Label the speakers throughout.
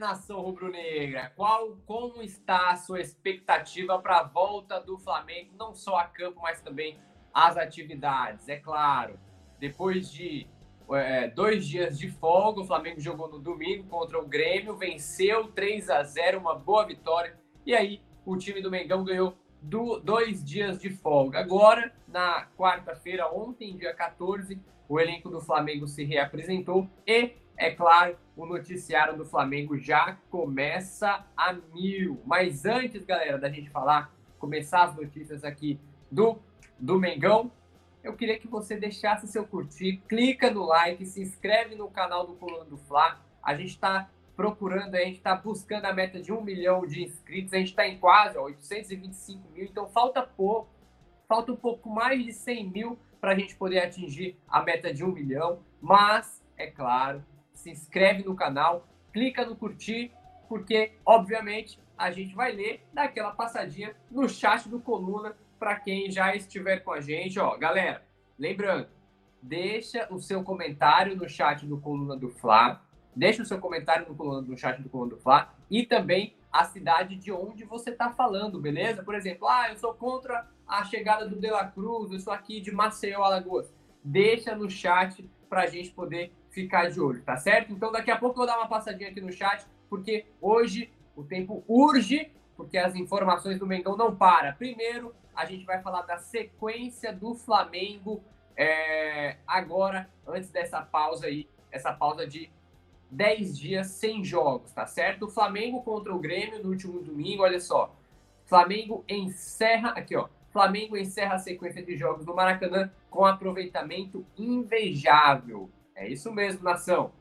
Speaker 1: nação rubro-negra? Qual, como está a sua expectativa para a volta do Flamengo, não só a campo, mas também as atividades? É claro, depois de é, dois dias de folga, o Flamengo jogou no domingo contra o Grêmio, venceu 3 a 0 uma boa vitória. E aí, o time do Mengão ganhou do, dois dias de folga. Agora, na quarta-feira, ontem, dia 14, o elenco do Flamengo se reapresentou e, é claro, o noticiário do Flamengo já começa a mil. Mas antes, galera, da gente falar, começar as notícias aqui do, do Mengão, eu queria que você deixasse seu curtir, clica no like, se inscreve no canal do Coluna do Fla. A gente está procurando, a gente está buscando a meta de um milhão de inscritos, a gente está em quase ó, 825 mil, então falta pouco, falta um pouco mais de 100 mil para a gente poder atingir a meta de um milhão, mas, é claro, se inscreve no canal, clica no curtir, porque, obviamente, a gente vai ler, daquela passadinha no chat do Coluna para quem já estiver com a gente. Ó, galera, lembrando, deixa o seu comentário no chat do Coluna do Fla, Deixe o seu comentário no, coluna, no chat do Coluna do Fla e também a cidade de onde você está falando, beleza? Por exemplo, ah, eu sou contra a chegada do De La Cruz, eu sou aqui de Maceió, Alagoas. Deixa no chat para a gente poder ficar de olho, tá certo? Então daqui a pouco eu vou dar uma passadinha aqui no chat, porque hoje o tempo urge, porque as informações do Mengão não param. Primeiro, a gente vai falar da sequência do Flamengo é, agora, antes dessa pausa aí, essa pausa de 10 dias sem jogos, tá certo? O Flamengo contra o Grêmio no último domingo, olha só. Flamengo encerra, aqui ó, Flamengo encerra a sequência de jogos no Maracanã com aproveitamento invejável. É isso mesmo, nação.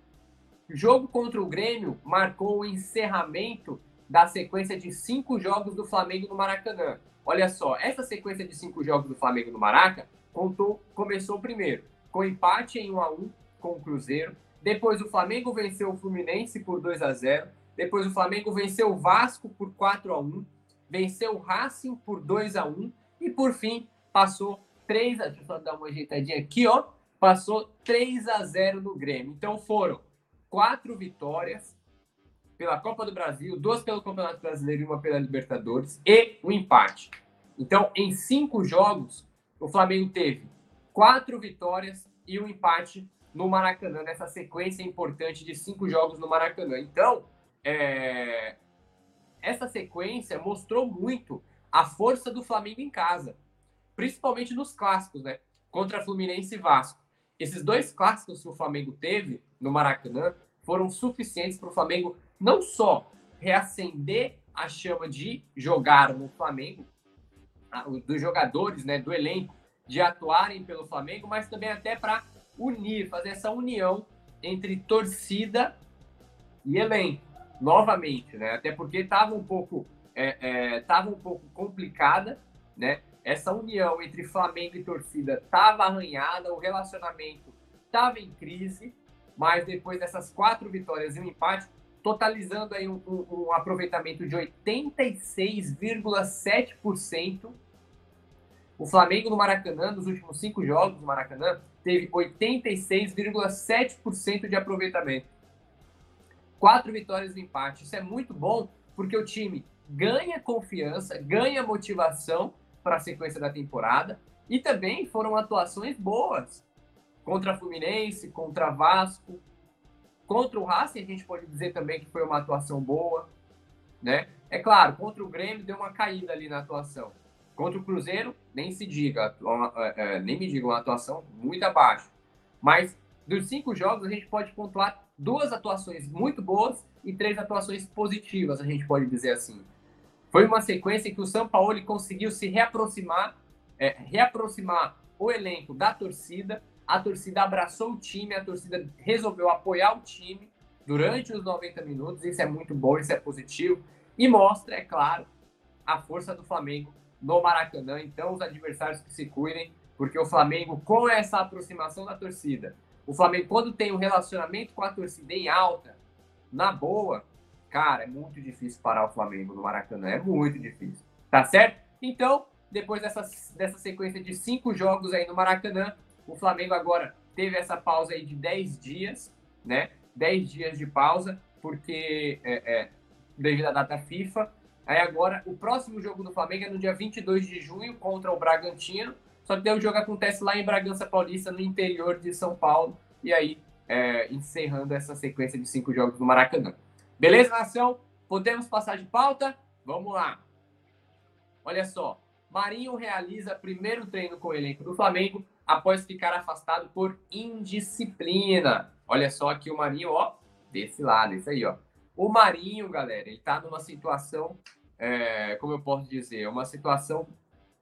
Speaker 1: O jogo contra o Grêmio marcou o encerramento da sequência de cinco jogos do Flamengo no Maracanã. Olha só, essa sequência de cinco jogos do Flamengo no Maraca contou, começou primeiro com empate em 1 a 1 com o Cruzeiro, depois o Flamengo venceu o Fluminense por 2 a 0. Depois o Flamengo venceu o Vasco por 4 a 1. Venceu o Racing por 2 a 1 e por fim passou 3 a Deixa eu só dar uma ajeitadinha aqui, ó. Passou 3 a 0 no Grêmio. Então foram quatro vitórias pela Copa do Brasil, duas pelo Campeonato Brasileiro e uma pela Libertadores e um empate. Então, em cinco jogos, o Flamengo teve quatro vitórias e um empate no Maracanã, nessa sequência importante de cinco jogos no Maracanã. Então, é... essa sequência mostrou muito a força do Flamengo em casa, principalmente nos clássicos, né? Contra Fluminense e Vasco. Esses dois clássicos que o Flamengo teve no Maracanã foram suficientes para o Flamengo não só reacender a chama de jogar no Flamengo, dos jogadores, né, do elenco, de atuarem pelo Flamengo, mas também até para unir, fazer essa união entre torcida e elenco, novamente, né? Até porque estava um pouco, é, é, um pouco complicada, né? Essa união entre Flamengo e torcida estava arranhada, o relacionamento estava em crise, mas depois dessas quatro vitórias e um empate, totalizando aí um, um, um aproveitamento de 86,7%, o Flamengo no Maracanã, nos últimos cinco jogos no Maracanã, teve 86,7% de aproveitamento. Quatro vitórias e empate. Isso é muito bom porque o time ganha confiança, ganha motivação para a sequência da temporada e também foram atuações boas contra Fluminense, contra Vasco, contra o Racing, a gente pode dizer também que foi uma atuação boa, né? É claro, contra o Grêmio deu uma caída ali na atuação. Contra o Cruzeiro, nem se diga, é, é, nem me diga, uma atuação muito abaixo. Mas dos cinco jogos, a gente pode pontuar duas atuações muito boas e três atuações positivas, a gente pode dizer assim. Foi uma sequência em que o São Paulo conseguiu se reaproximar, é, reaproximar o elenco da torcida, a torcida abraçou o time, a torcida resolveu apoiar o time durante os 90 minutos, isso é muito bom, isso é positivo, e mostra, é claro, a força do Flamengo no Maracanã. Então, os adversários que se cuidem, porque o Flamengo, com essa aproximação da torcida, o Flamengo, quando tem um relacionamento com a torcida em alta, na boa, cara, é muito difícil parar o Flamengo no Maracanã. É muito difícil. Tá certo? Então, depois dessa, dessa sequência de cinco jogos aí no Maracanã, o Flamengo agora teve essa pausa aí de 10 dias, né? 10 dias de pausa. porque é, é, devido à data FIFA. Aí agora, o próximo jogo do Flamengo é no dia 22 de junho contra o Bragantino. Só que o jogo acontece lá em Bragança Paulista, no interior de São Paulo. E aí, é, encerrando essa sequência de cinco jogos no Maracanã. Beleza, nação? Podemos passar de pauta? Vamos lá. Olha só. Marinho realiza primeiro treino com o elenco do Flamengo após ficar afastado por indisciplina. Olha só aqui o Marinho, ó, desse lado, isso aí, ó. O Marinho, galera, ele tá numa situação, é, como eu posso dizer, uma situação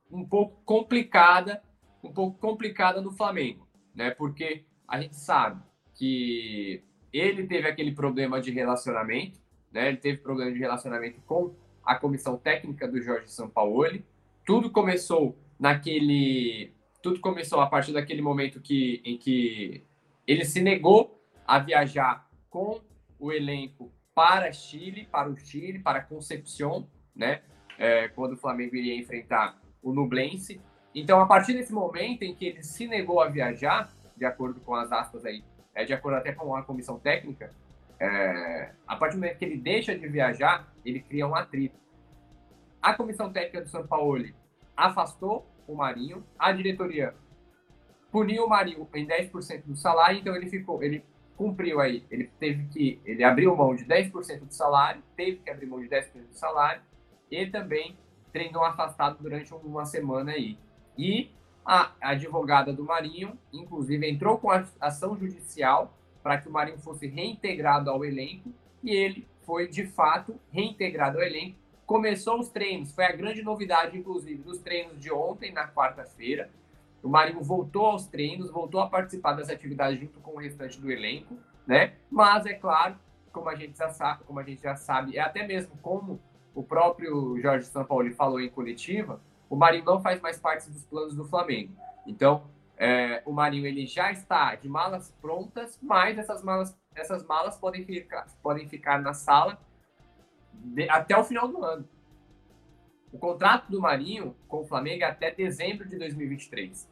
Speaker 1: um pouco complicada, um pouco complicada no Flamengo, né? Porque a gente sabe que ele teve aquele problema de relacionamento, né? Ele teve problema de relacionamento com a comissão técnica do Jorge Sampaoli. Tudo começou naquele tudo começou a partir daquele momento que, em que ele se negou a viajar com o elenco para Chile, para o Chile, para Concepción, né? É, quando o Flamengo iria enfrentar o Nublense. Então, a partir desse momento em que ele se negou a viajar, de acordo com as aspas aí, é, de acordo até com a comissão técnica, é, a partir do momento que ele deixa de viajar, ele cria um atrito. A comissão técnica do São Paulo afastou o Marinho. A diretoria puniu o Marinho em 10% do salário, então ele ficou, ele cumpriu aí, ele teve que, ele abriu mão de 10% do salário, teve que abrir mão de 10% do salário e também treinou afastado durante uma semana aí. E a advogada do Marinho, inclusive, entrou com ação judicial para que o Marinho fosse reintegrado ao elenco e ele foi de fato reintegrado ao elenco começou os treinos. Foi a grande novidade, inclusive, dos treinos de ontem, na quarta-feira. O Marinho voltou aos treinos, voltou a participar das atividades junto com o restante do elenco, né? Mas é claro, como a gente já sabe, como a gente já sabe, é até mesmo como o próprio Jorge Sampaoli falou em coletiva, o Marinho não faz mais parte dos planos do Flamengo. Então, é, o Marinho ele já está de malas prontas, mas essas malas, essas malas podem ficar, podem ficar na sala de, até o final do ano. O contrato do Marinho com o Flamengo é até dezembro de 2023.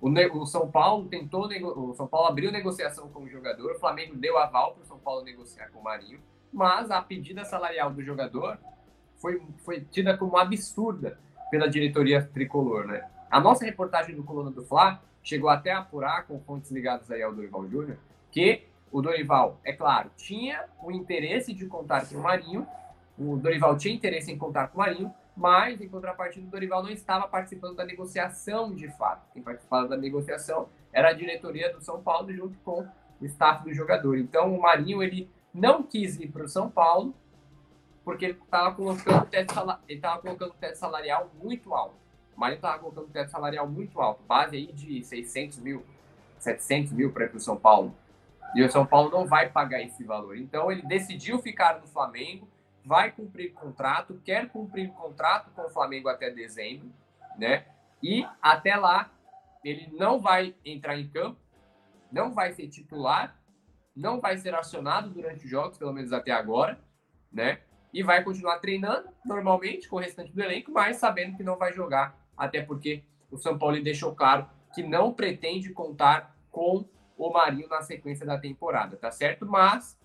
Speaker 1: O, o São Paulo tentou, o São Paulo abriu negociação com o jogador, o Flamengo deu aval para o São Paulo negociar com o Marinho, mas a pedida salarial do jogador foi, foi tida como absurda pela diretoria tricolor, né? A nossa reportagem do Coluna do Fla chegou até a apurar, com fontes ligadas aí ao Dorival Júnior, que o Dorival, é claro, tinha o interesse de contar com o Marinho, o Dorival tinha interesse em contar com o Marinho, mas, em contrapartida, o Dorival não estava participando da negociação de fato. Quem participava da negociação era a diretoria do São Paulo junto com o staff do jogador. Então, o Marinho ele não quis ir para o São Paulo porque ele estava colocando, teto ele colocando teto salarial muito alto. O Marinho estava colocando teto salarial muito alto, base aí de 600 mil, 700 mil para ir para o São Paulo. E o São Paulo não vai pagar esse valor. Então, ele decidiu ficar no Flamengo vai cumprir contrato, quer cumprir contrato com o Flamengo até dezembro, né? E até lá ele não vai entrar em campo, não vai ser titular, não vai ser acionado durante os jogos, pelo menos até agora, né? E vai continuar treinando normalmente com o restante do elenco, mas sabendo que não vai jogar, até porque o São Paulo deixou claro que não pretende contar com o Marinho na sequência da temporada, tá certo? Mas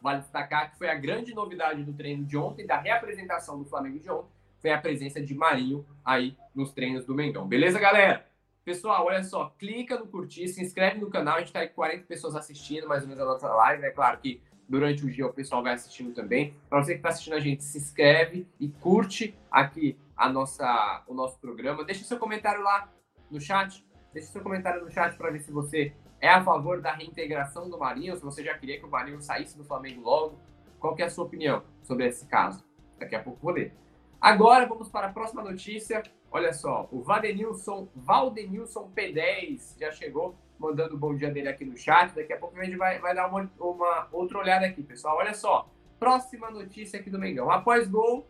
Speaker 1: Vale destacar que foi a grande novidade do treino de ontem, da reapresentação do Flamengo de ontem, foi a presença de Marinho aí nos treinos do Mengão. Beleza, galera? Pessoal, olha só, clica no curtir, se inscreve no canal, a gente tá com 40 pessoas assistindo mais ou menos a nossa live, é claro que durante o dia o pessoal vai assistindo também. Para você que está assistindo a gente, se inscreve e curte aqui a nossa, o nosso programa. Deixa seu comentário lá no chat, deixa seu comentário no chat para ver se você é a favor da reintegração do Marinho? Se você já queria que o Marinho saísse do Flamengo logo, qual é a sua opinião sobre esse caso? Daqui a pouco vou ler. Agora vamos para a próxima notícia. Olha só, o Valdenilson, Valdenilson P10 já chegou mandando bom dia dele aqui no chat. Daqui a pouco a gente vai, vai dar uma, uma outra olhada aqui, pessoal. Olha só, próxima notícia aqui do Mengão. Após gol,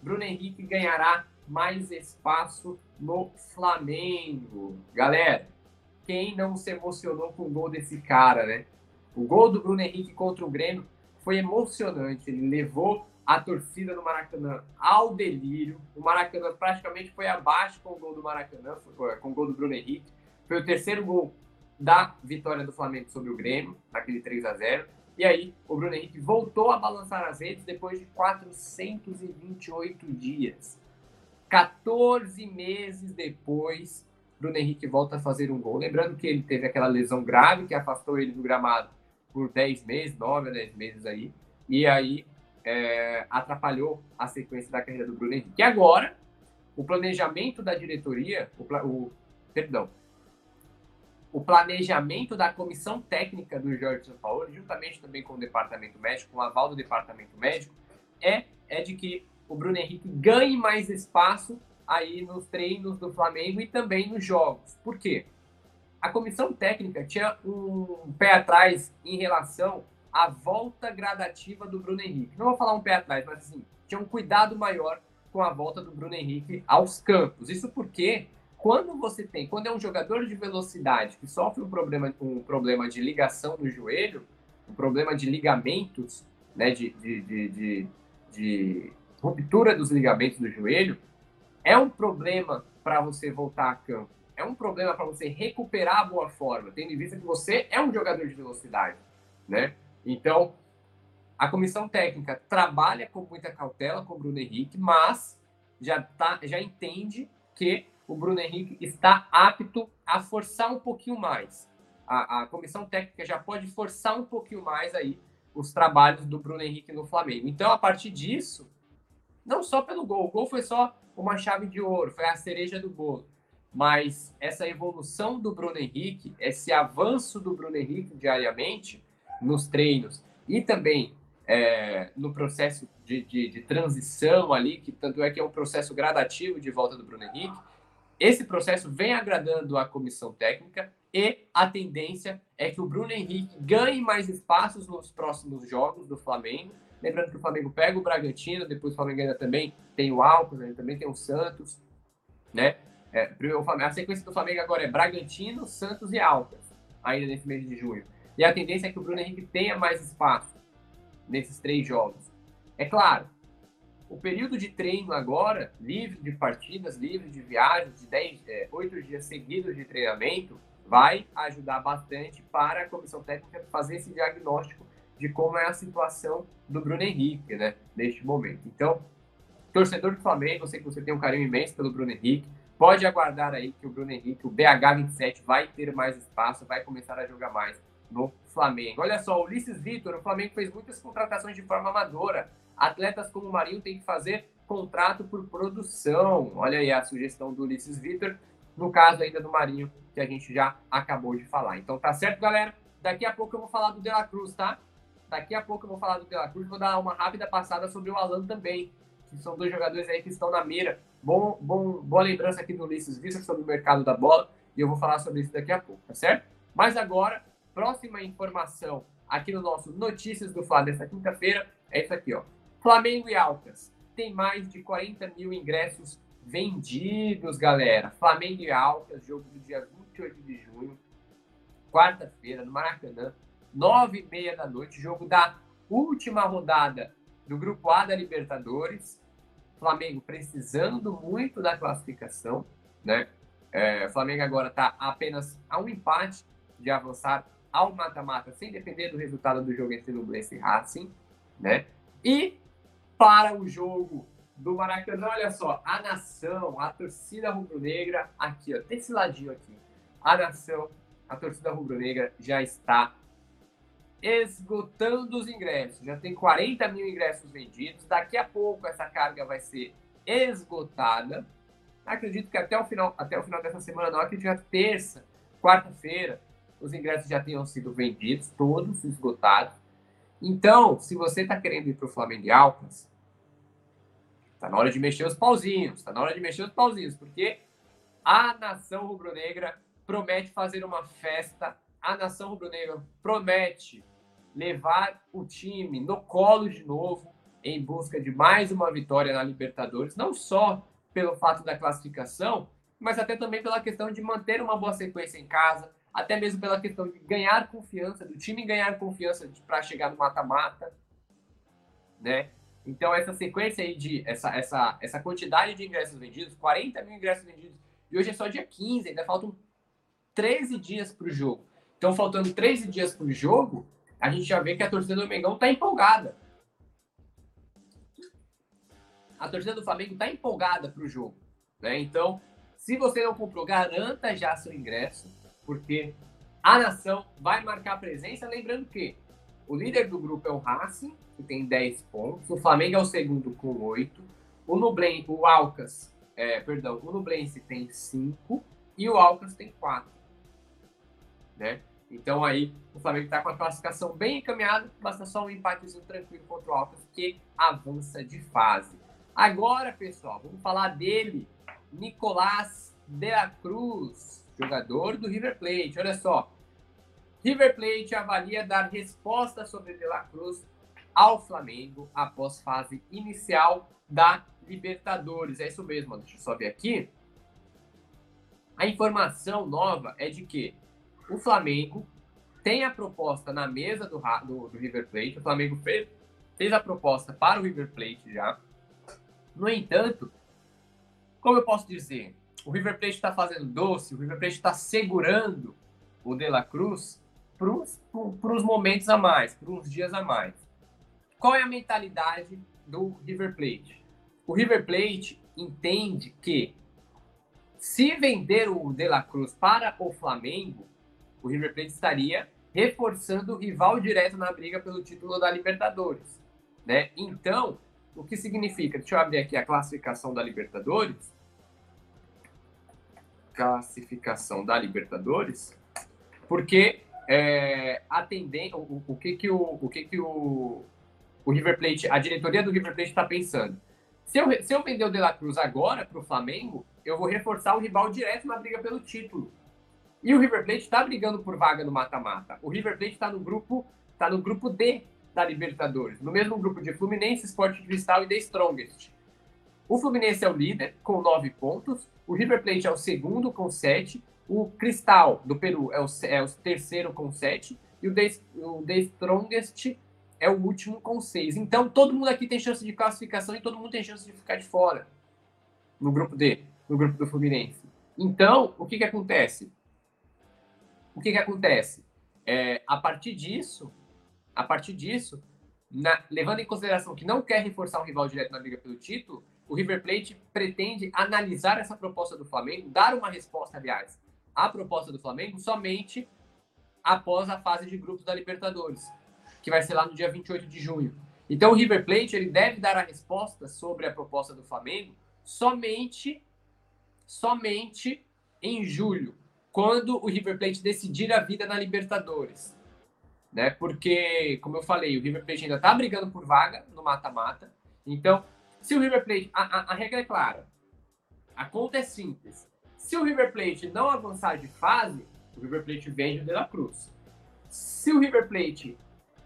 Speaker 1: Bruno Henrique ganhará mais espaço no Flamengo. Galera, quem não se emocionou com o gol desse cara, né? O gol do Bruno Henrique contra o Grêmio foi emocionante. Ele levou a torcida do Maracanã ao delírio. O Maracanã praticamente foi abaixo com o gol do Maracanã, com o gol do Bruno Henrique. Foi o terceiro gol da vitória do Flamengo sobre o Grêmio, naquele 3 a 0 E aí, o Bruno Henrique voltou a balançar as redes depois de 428 dias. 14 meses depois, Bruno Henrique volta a fazer um gol. Lembrando que ele teve aquela lesão grave que afastou ele do gramado por 10 meses, 9 a 10 meses aí. E aí é, atrapalhou a sequência da carreira do Bruno Henrique. E agora, o planejamento da diretoria, o, o perdão, o planejamento da comissão técnica do Jorge São Paulo, juntamente também com o departamento médico, com o aval do departamento médico, é, é de que o Bruno Henrique ganhe mais espaço aí nos treinos do Flamengo e também nos jogos. Por quê? A comissão técnica tinha um pé atrás em relação à volta gradativa do Bruno Henrique. Não vou falar um pé atrás, mas assim, tinha um cuidado maior com a volta do Bruno Henrique aos campos. Isso porque quando você tem, quando é um jogador de velocidade que sofre um problema, um problema de ligação no joelho, um problema de ligamentos, né, de, de, de, de, ruptura dos ligamentos do joelho, é um problema para você voltar a campo. É um problema para você recuperar a boa forma, tendo em vista que você é um jogador de velocidade, né? Então, a comissão técnica trabalha com muita cautela com o Bruno Henrique, mas já, tá, já entende que o Bruno Henrique está apto a forçar um pouquinho mais. A, a comissão técnica já pode forçar um pouquinho mais aí os trabalhos do Bruno Henrique no Flamengo. Então, a partir disso, não só pelo gol, o gol foi só uma chave de ouro, foi a cereja do bolo. Mas essa evolução do Bruno Henrique, esse avanço do Bruno Henrique diariamente nos treinos e também é, no processo de, de, de, transição ali, que tanto é que é um processo gradativo de volta do Bruno Henrique, esse processo vem agradando a comissão técnica e a tendência é que o Bruno Henrique ganhe mais espaços nos próximos jogos do Flamengo. Lembrando que o Flamengo pega o Bragantino, depois o Flamengo ainda também tem o Alcos, né? também tem o Santos, né? É, a sequência do Flamengo agora é Bragantino, Santos e Alcas, ainda nesse mês de junho. E a tendência é que o Bruno Henrique tenha mais espaço nesses três jogos. É claro, o período de treino agora, livre de partidas, livre de viagens, de 10, é, 8 dias seguidos de treinamento, vai ajudar bastante para a comissão técnica fazer esse diagnóstico de como é a situação do Bruno Henrique, né, neste momento. Então, torcedor do Flamengo, eu sei que você tem um carinho imenso pelo Bruno Henrique, pode aguardar aí que o Bruno Henrique, o BH27, vai ter mais espaço, vai começar a jogar mais no Flamengo. Olha só, Ulisses Vitor, o Flamengo fez muitas contratações de forma amadora. Atletas como o Marinho têm que fazer contrato por produção. Olha aí a sugestão do Ulisses Vitor, no caso ainda do Marinho, que a gente já acabou de falar. Então tá certo, galera? Daqui a pouco eu vou falar do De La Cruz, tá? Daqui a pouco eu vou falar do De La Cruz, vou dar uma rápida passada sobre o Alan também, que são dois jogadores aí que estão na mira. Bom, bom, boa lembrança aqui do Ulisses Vitor sobre o mercado da bola, e eu vou falar sobre isso daqui a pouco, tá certo? Mas agora, próxima informação aqui no nosso Notícias do Flá dessa quinta-feira é isso aqui, ó. Flamengo e Alcas tem mais de 40 mil ingressos vendidos, galera. Flamengo e Alcas, jogo do dia 28 de junho, quarta-feira, no Maracanã, nove e meia da noite, jogo da última rodada do Grupo A da Libertadores. Flamengo precisando muito da classificação, né? É, Flamengo agora está apenas a um empate de avançar ao mata-mata, sem depender do resultado do jogo entre Nublense e Racing, né? E para o jogo do Maracanã, olha só, a nação, a torcida rubro-negra, aqui, ó, desse ladinho aqui, a nação, a torcida rubro-negra já está esgotando os ingressos. Já tem 40 mil ingressos vendidos. Daqui a pouco essa carga vai ser esgotada. Acredito que até o final, até o final dessa semana, não, acredito que terça, quarta-feira, os ingressos já tenham sido vendidos, todos esgotados. Então, se você está querendo ir para o Flamengo e Alcas, está na hora de mexer os pauzinhos, está na hora de mexer os pauzinhos, porque a nação rubro-negra promete fazer uma festa, a nação rubro-negra promete levar o time no colo de novo, em busca de mais uma vitória na Libertadores, não só pelo fato da classificação, mas até também pela questão de manter uma boa sequência em casa, até mesmo pela questão de ganhar confiança, do time ganhar confiança para chegar no mata-mata, né? Então, essa sequência aí de, essa, essa, essa quantidade de ingressos vendidos, 40 mil ingressos vendidos, e hoje é só dia 15, ainda faltam 13 dias para o jogo. Então, faltando 13 dias para o jogo, a gente já vê que a torcida do Mengão está empolgada. A torcida do Flamengo está empolgada para o jogo. Né? Então, se você não comprou, garanta já seu ingresso, porque a nação vai marcar presença. Lembrando que o líder do grupo é o Racing, que tem 10 pontos. O Flamengo é o segundo com 8. O Nublen, o Alcas, é, perdão, o Nublense tem 5 e o Alcas tem 4. Né? Então aí o Flamengo está com a classificação bem encaminhada, basta só um empatezinho tranquilo contra o Alcas que avança de fase. Agora, pessoal, vamos falar dele, Nicolás de la Cruz, jogador do River Plate. Olha só, River Plate avalia dar resposta sobre De La Cruz ao Flamengo após fase inicial da Libertadores. É isso mesmo, deixa eu só ver aqui. A informação nova é de que o Flamengo tem a proposta na mesa do, do, do River Plate. O Flamengo fez, fez a proposta para o River Plate já. No entanto, como eu posso dizer, o River Plate está fazendo doce, o River Plate está segurando o De La Cruz para os momentos a mais, para uns dias a mais. Qual é a mentalidade do River Plate? O River Plate entende que se vender o De La Cruz para o Flamengo, o River Plate estaria reforçando o rival direto na briga pelo título da Libertadores, né? Então, o que significa? Deixa eu abrir aqui a classificação da Libertadores. Classificação da Libertadores, porque é, atendendo o, o, que que o, o que que o, o River Plate, a diretoria do River Plate está pensando? Se eu, se eu vender o De La Cruz agora para o Flamengo, eu vou reforçar o rival direto na briga pelo título. E o River Plate está brigando por vaga no mata-mata. O River Plate está no grupo tá no grupo D da Libertadores, no mesmo grupo de Fluminense, Sport Cristal e The Strongest. O Fluminense é o líder com nove pontos, o River Plate é o segundo com sete, o Cristal do Peru é o, é o terceiro com sete e o The, o The Strongest é o último com seis. Então todo mundo aqui tem chance de classificação e todo mundo tem chance de ficar de fora no grupo D, no grupo do Fluminense. Então, o que, que acontece? o que, que acontece? É, a partir disso, a partir disso, na, levando em consideração que não quer reforçar um rival direto na briga pelo título, o River Plate pretende analisar essa proposta do Flamengo, dar uma resposta, aliás, à proposta do Flamengo somente após a fase de grupos da Libertadores, que vai ser lá no dia 28 de junho. Então o River Plate ele deve dar a resposta sobre a proposta do Flamengo somente somente em julho, quando o River Plate decidir a vida na Libertadores. Né? Porque, como eu falei, o River Plate ainda está brigando por vaga no mata-mata. Então, se o River Plate. A, a, a, regra é clara. A conta é simples. Se o River Plate não avançar de fase, o River Plate vende o De La Cruz. Se o River Plate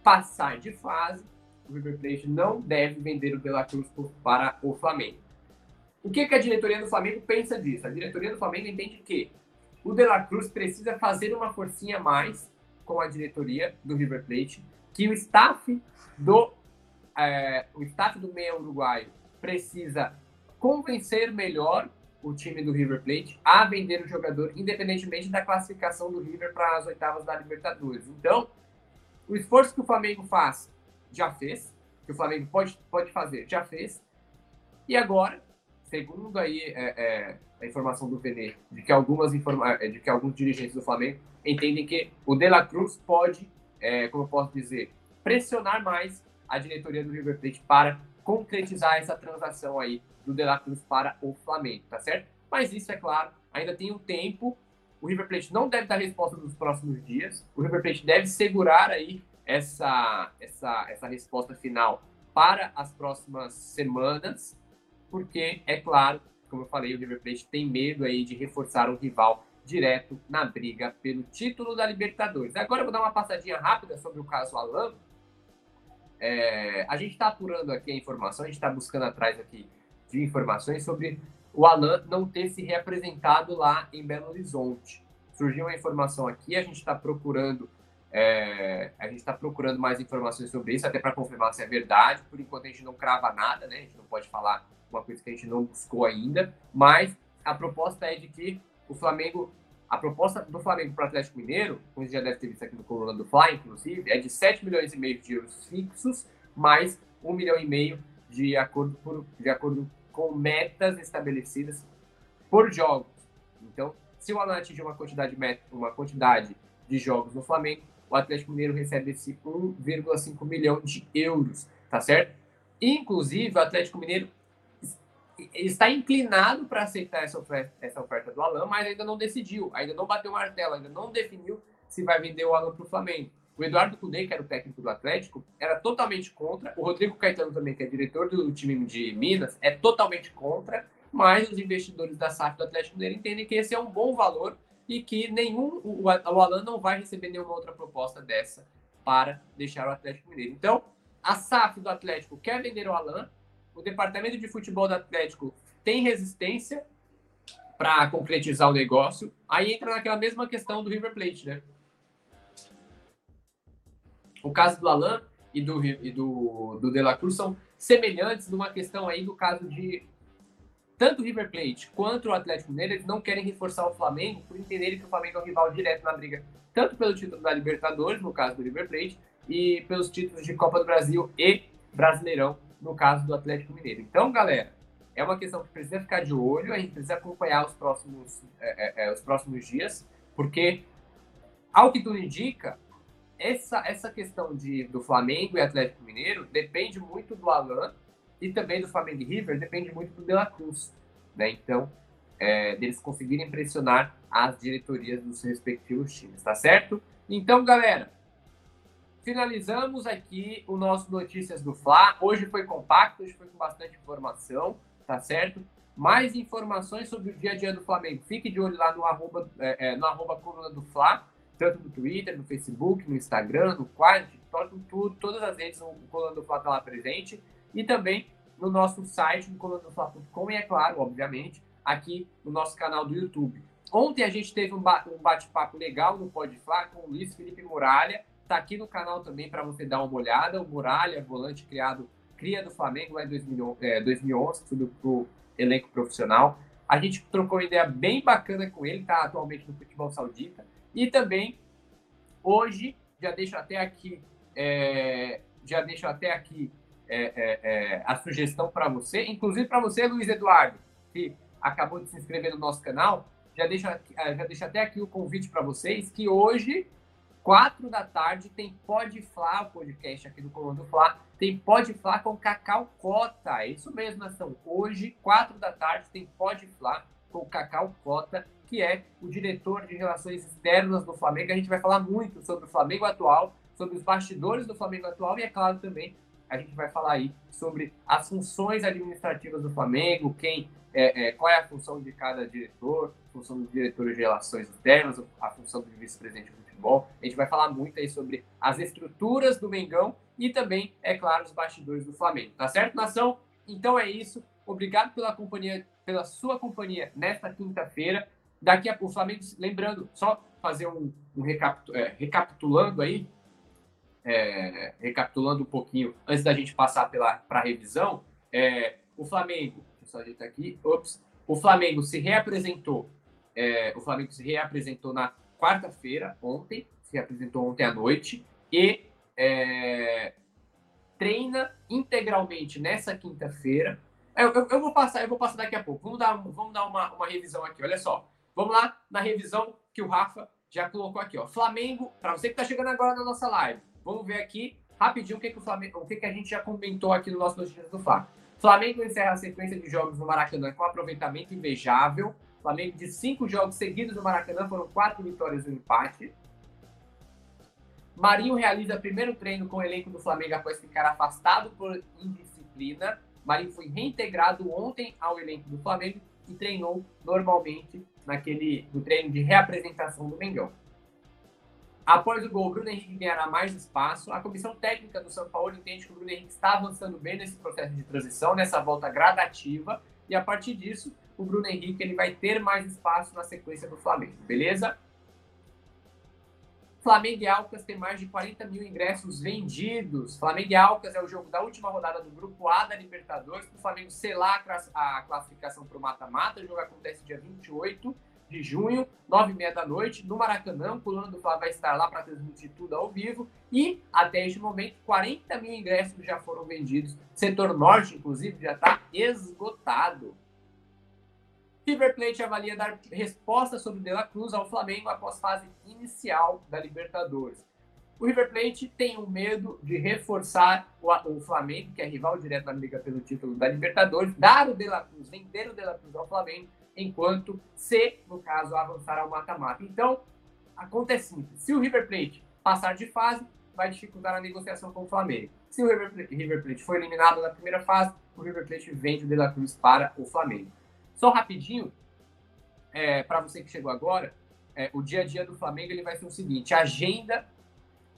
Speaker 1: passar de fase, o River Plate não deve vender o De La Cruz para o Flamengo. O que, que a diretoria do Flamengo pensa disso? A diretoria do Flamengo entende que o De La Cruz precisa fazer uma forcinha mais com a diretoria do River Plate, que o staff do é, o staff do meio uruguaio precisa convencer melhor o time do River Plate a vender o jogador, independentemente da classificação do River para as oitavas da Libertadores. Então, o esforço que o Flamengo faz, já fez, que o Flamengo pode, pode fazer, já fez. E agora, segundo aí é, é, a informação do Vene de que algumas informa é, de que alguns dirigentes do Flamengo entendem que o De La Cruz pode, é, como eu posso dizer, pressionar mais a diretoria do River Plate para concretizar essa transação aí do De La Cruz para o Flamengo, tá certo? Mas isso é claro, ainda tem um tempo. O River Plate não deve dar resposta nos próximos dias. O River Plate deve segurar aí essa essa essa resposta final para as próximas semanas, porque é claro como eu falei, o River Plate tem medo aí de reforçar um rival direto na briga pelo título da Libertadores. Agora eu vou dar uma passadinha rápida sobre o caso Alan. É, a gente está apurando aqui a informação, a gente está buscando atrás aqui de informações sobre o Alan não ter se reapresentado lá em Belo Horizonte. Surgiu uma informação aqui, a gente está procurando é, a gente está procurando mais informações sobre isso, até para confirmar se é verdade. Por enquanto a gente não crava nada, né? A gente não pode falar uma coisa que a gente não buscou ainda, mas a proposta é de que o Flamengo A proposta do Flamengo para o Atlético Mineiro, como você já deve ter visto aqui no coluna do Fly, inclusive, é de 7 milhões e meio de euros fixos, mais 1 milhão e meio de acordo, por, de acordo com metas estabelecidas por jogos. Então, se o Alan atingir uma quantidade, uma quantidade de jogos no Flamengo, o Atlético Mineiro recebe esse 1,5 milhão de euros, tá certo? Inclusive, o Atlético Mineiro está inclinado para aceitar essa oferta, essa oferta do Alan, mas ainda não decidiu, ainda não bateu o martelo, ainda não definiu se vai vender o Alan para o Flamengo. O Eduardo Cudê, que era o técnico do Atlético, era totalmente contra. O Rodrigo Caetano também, que é diretor do time de Minas, é totalmente contra. Mas os investidores da SAF do Atlético Mineiro entendem que esse é um bom valor e que nenhum o, Alan não vai receber nenhuma outra proposta dessa para deixar o Atlético Mineiro. Então, a SAF do Atlético quer vender o Alan, o departamento de futebol do Atlético tem resistência para concretizar o negócio. Aí entra naquela mesma questão do River Plate, né? O caso do Alan e do, e do, do De La Cruz são semelhantes numa questão aí do caso de tanto o River Plate quanto o Atlético Mineiro, eles não querem reforçar o Flamengo por entenderem que o Flamengo é um rival direto na briga, tanto pelo título da Libertadores, no caso do River Plate, e pelos títulos de Copa do Brasil e Brasileirão, no caso do Atlético Mineiro. Então, galera, é uma questão que precisa ficar de olho, a gente precisa acompanhar os próximos, é, é, é os próximos dias, porque, ao que tudo indica, essa, essa questão de, do Flamengo e Atlético Mineiro depende muito do Alan e também do Flamengo e River, depende muito do De La Cruz. Né? Então, é, deles conseguirem pressionar as diretorias dos respectivos times, tá certo? Então, galera, finalizamos aqui o nosso Notícias do Fla. Hoje foi compacto, hoje foi com bastante informação, tá certo? Mais informações sobre o dia a dia do Flamengo. Fique de olho lá no arroba, é, é, no arroba coluna do Fla tanto no Twitter, no Facebook, no Instagram, no Quad, TikTok, tudo, todas as redes o Coluna do Fla está lá presente. E também no nosso site, no colunadofla.com, e é claro, obviamente, aqui no nosso canal do YouTube. Ontem a gente teve um bate-papo legal no Podfla com o Luiz Felipe Muralha. Está aqui no canal também para você dar uma olhada. O Muralha, volante criado, cria do Flamengo lá em 2011, é, 2011 subiu para o elenco profissional. A gente trocou uma ideia bem bacana com ele, está atualmente no futebol saudita. E também, hoje, já deixo até aqui, é, já deixo até aqui é, é, é a sugestão para você, inclusive para você, Luiz Eduardo, que acabou de se inscrever no nosso canal, já deixo, é, já deixo até aqui o convite para vocês, que hoje, quatro da tarde, tem Pode Flá, o podcast aqui do Comando Flá, tem Pode Flá com Cacau Cota. É isso mesmo, nação. Hoje, quatro da tarde, tem Pode Flá com Cacau Cota que é o diretor de relações externas do Flamengo. A gente vai falar muito sobre o Flamengo atual, sobre os bastidores do Flamengo atual e, é claro, também a gente vai falar aí sobre as funções administrativas do Flamengo, quem, é, é, qual é a função de cada diretor, a função do diretor de relações externas, a função do vice-presidente de futebol. A gente vai falar muito aí sobre as estruturas do Mengão e também, é claro, os bastidores do Flamengo. Tá certo, nação? Então é isso. Obrigado pela companhia, pela sua companhia nesta quinta-feira. Daqui a pouco, Flamengo, lembrando, só fazer um, um recapitu, é, recapitulando aí, é, recapitulando um pouquinho, antes da gente passar para a revisão, é, o Flamengo, só ajeitar aqui, ops, o Flamengo se reapresentou, é, o Flamengo se reapresentou na quarta-feira, ontem, se reapresentou ontem à noite, e é, treina integralmente nessa quinta-feira. Eu, eu, eu, vou passar, eu vou passar daqui a pouco. Vamos dar, vamos dar uma, uma revisão aqui. Olha só. Vamos lá na revisão que o Rafa já colocou aqui, ó. Flamengo, para você que está chegando agora na nossa live, vamos ver aqui rapidinho o que, que o Flamengo, o que, que a gente já comentou aqui no nosso Notícias do Fla. Flamengo encerra a sequência de jogos no Maracanã com aproveitamento invejável. Flamengo de cinco jogos seguidos no Maracanã foram quatro vitórias e um empate. Marinho realiza primeiro treino com o elenco do Flamengo após ficar afastado por indisciplina. Marinho foi reintegrado ontem ao elenco do Flamengo e treinou normalmente naquele no treino de reapresentação do Mengão. Após o gol, o Bruno Henrique ganhará mais espaço. A comissão técnica do São Paulo entende que o Bruno Henrique está avançando bem nesse processo de transição, nessa volta gradativa, e a partir disso, o Bruno Henrique ele vai ter mais espaço na sequência do Flamengo, beleza? Flamengo e Alcas tem mais de 40 mil ingressos vendidos. Flamengo e Alcas é o jogo da última rodada do Grupo A da Libertadores. Para o Flamengo selar a classificação para o mata-mata. O jogo acontece dia 28. De junho, nove e meia da noite, no Maracanã. O Coluna do Fla vai estar lá para transmitir tudo ao vivo. E, até este momento, 40 mil ingressos já foram vendidos. Setor norte, inclusive, já está esgotado. River Plate avalia dar resposta sobre De La Cruz ao Flamengo após fase inicial da Libertadores. O River Plate tem o um medo de reforçar o, Flamengo, que é rival direto da liga pelo título da Libertadores, dar o De La Cruz, vender o De La Cruz ao Flamengo, enquanto se, no caso, avançar ao mata-mata. Então, acontece simples. Se o River Plate passar de fase, vai dificultar a negociação com o Flamengo. Se o River Plate, River Plate for eliminado na primeira fase, o River Plate vende o De La Cruz para o Flamengo. Só rapidinho, é, para você que chegou agora, é, o dia a dia do Flamengo ele vai ser o seguinte: a agenda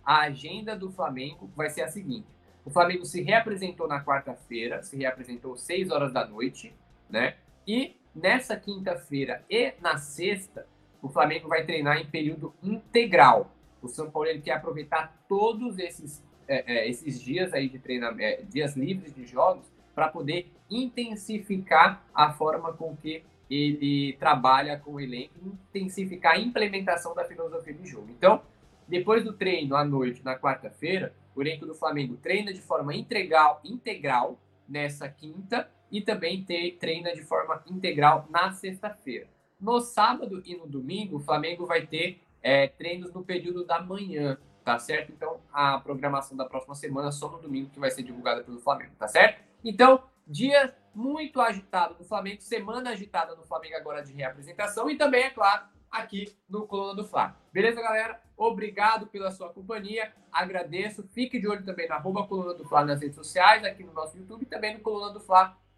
Speaker 1: a agenda do Flamengo vai ser a seguinte: o Flamengo se reapresentou na quarta-feira, se reapresentou às 6 horas da noite, né? E nessa quinta-feira e na sexta, o Flamengo vai treinar em período integral. O São Paulo ele quer aproveitar todos esses, é, é, esses dias aí de treinamento, é, dias livres de jogos, para poder intensificar a forma com que ele trabalha com o elenco, intensificar a implementação da filosofia de jogo. Então, depois do treino à noite, na quarta-feira, o elenco do Flamengo treina de forma integral, integral nessa quinta e também te, treina de forma integral na sexta-feira. No sábado e no domingo, o Flamengo vai ter é, treinos no período da manhã, tá certo? Então, a programação da próxima semana só no domingo que vai ser divulgada pelo Flamengo, tá certo? Então, dia muito agitado no Flamengo, semana agitada no Flamengo agora de reapresentação e também, é claro, aqui no Coluna do Fla. Beleza, galera? Obrigado pela sua companhia, agradeço. Fique de olho também na Coluna do Fla nas redes sociais, aqui no nosso YouTube e também no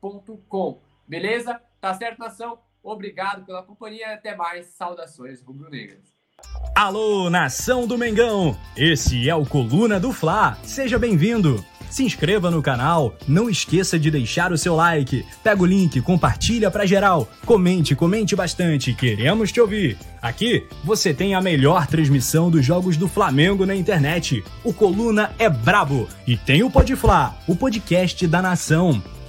Speaker 1: colunadofla.com. Beleza? Tá certo, nação? Obrigado pela companhia e até mais. Saudações rubro-negras.
Speaker 2: Alô, nação do Mengão! Esse é o Coluna do Fla. Seja bem-vindo! Se inscreva no canal, não esqueça de deixar o seu like, pega o link, compartilha pra geral, comente, comente bastante, queremos te ouvir. Aqui você tem a melhor transmissão dos jogos do Flamengo na internet. O Coluna é brabo e tem o Podfla, o podcast da nação.